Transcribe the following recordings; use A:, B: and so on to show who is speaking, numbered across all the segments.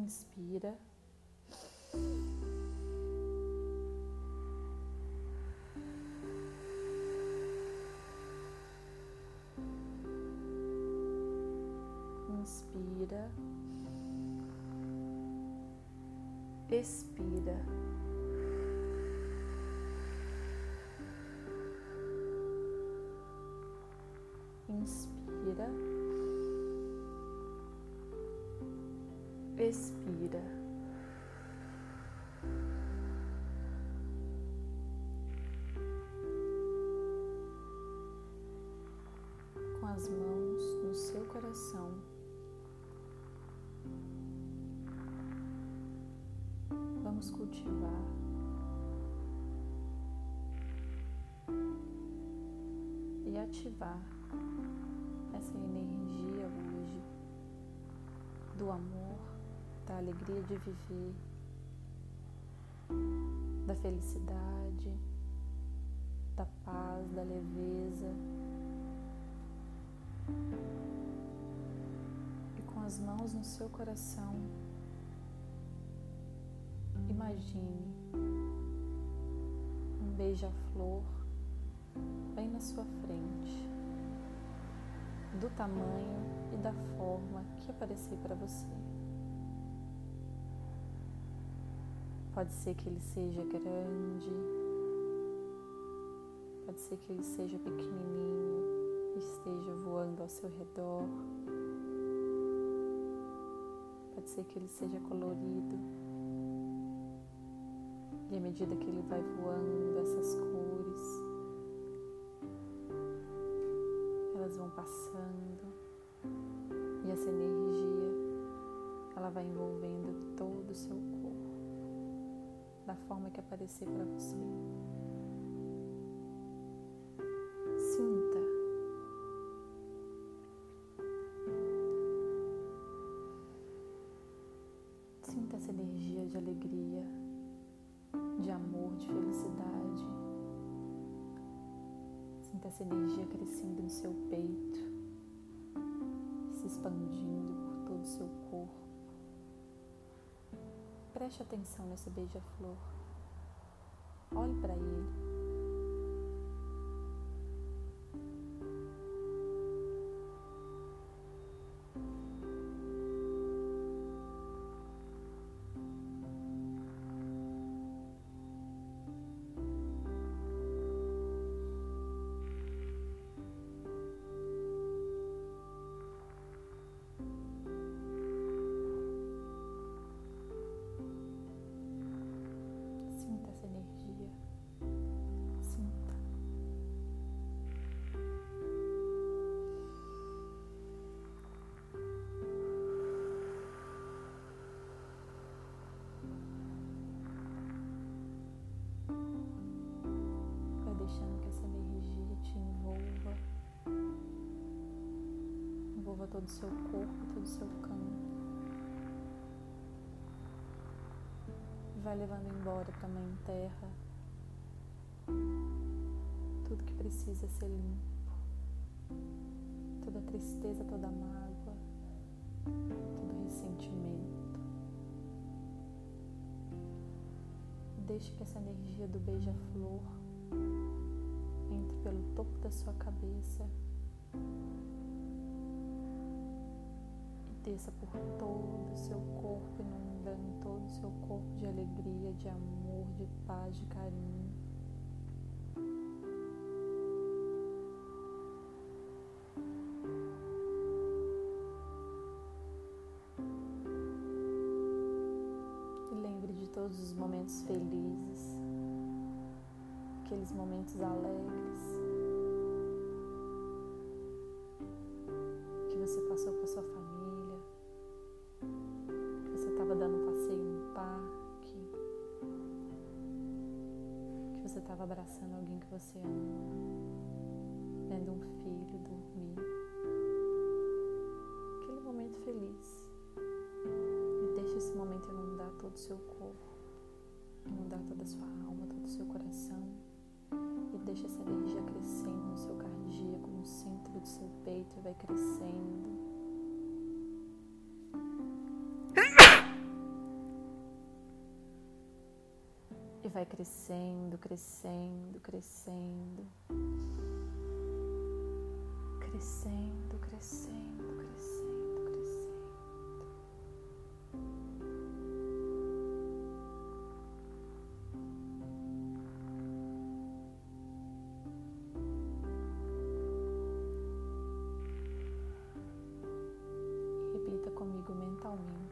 A: Inspira, expira. Inspira, expira. Com as mãos no seu coração. Vamos cultivar e ativar essa energia hoje do amor, da alegria de viver, da felicidade, da paz, da leveza. E com as mãos no seu coração, imagine um beija-flor bem na sua frente, do tamanho e da forma que aparecer para você. Pode ser que ele seja grande, pode ser que ele seja pequenininho esteja voando ao seu redor. Pode ser que ele seja colorido. E à medida que ele vai voando, essas cores, elas vão passando e essa energia, ela vai envolvendo todo o seu da forma que aparecer para você. Sinta. Sinta essa energia de alegria, de amor, de felicidade. Sinta essa energia crescendo no seu peito, se expandindo por todo o seu corpo. Preste atenção nesse beija-flor. Olhe para ele. Envolva todo o seu corpo, todo o seu campo. vai levando embora para a Mãe Terra tudo que precisa ser limpo, toda tristeza, toda mágoa, todo ressentimento. Deixe que essa energia do beija-flor entre pelo topo da sua cabeça desça por todo o seu corpo, inundando todo o seu corpo de alegria, de amor, de paz, de carinho. E lembre de todos os momentos felizes, aqueles momentos alegres estava dando um passeio no parque, que você estava abraçando alguém que você ama, vendo um filho dormir. Aquele momento feliz. E deixe esse momento inundar todo o seu corpo, inundar toda a sua alma, todo o seu coração. E deixe essa energia crescendo no seu cardíaco, no centro do seu peito, vai crescendo. E vai crescendo, crescendo, crescendo. Crescendo, crescendo, crescendo, crescendo. Repita comigo mentalmente.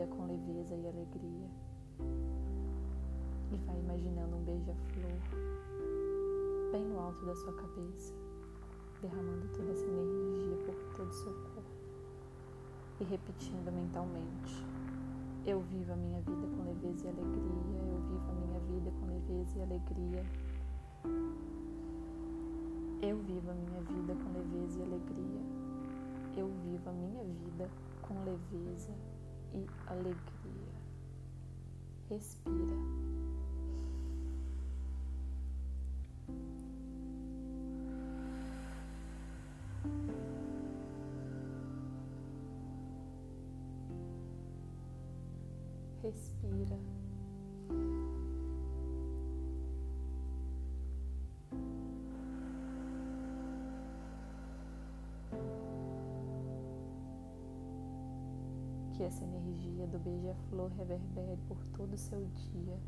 A: Vida com leveza e alegria. E vai imaginando um beija-flor bem no alto da sua cabeça, derramando toda essa energia por todo o seu corpo. E repetindo mentalmente: Eu vivo a minha vida com leveza e alegria. Eu vivo a minha vida com leveza e alegria. Eu vivo a minha vida com leveza e alegria. Eu vivo a minha vida com leveza e alegria. Respira. Respira. Que essa energia do beija-flor reverbere por todo o seu dia,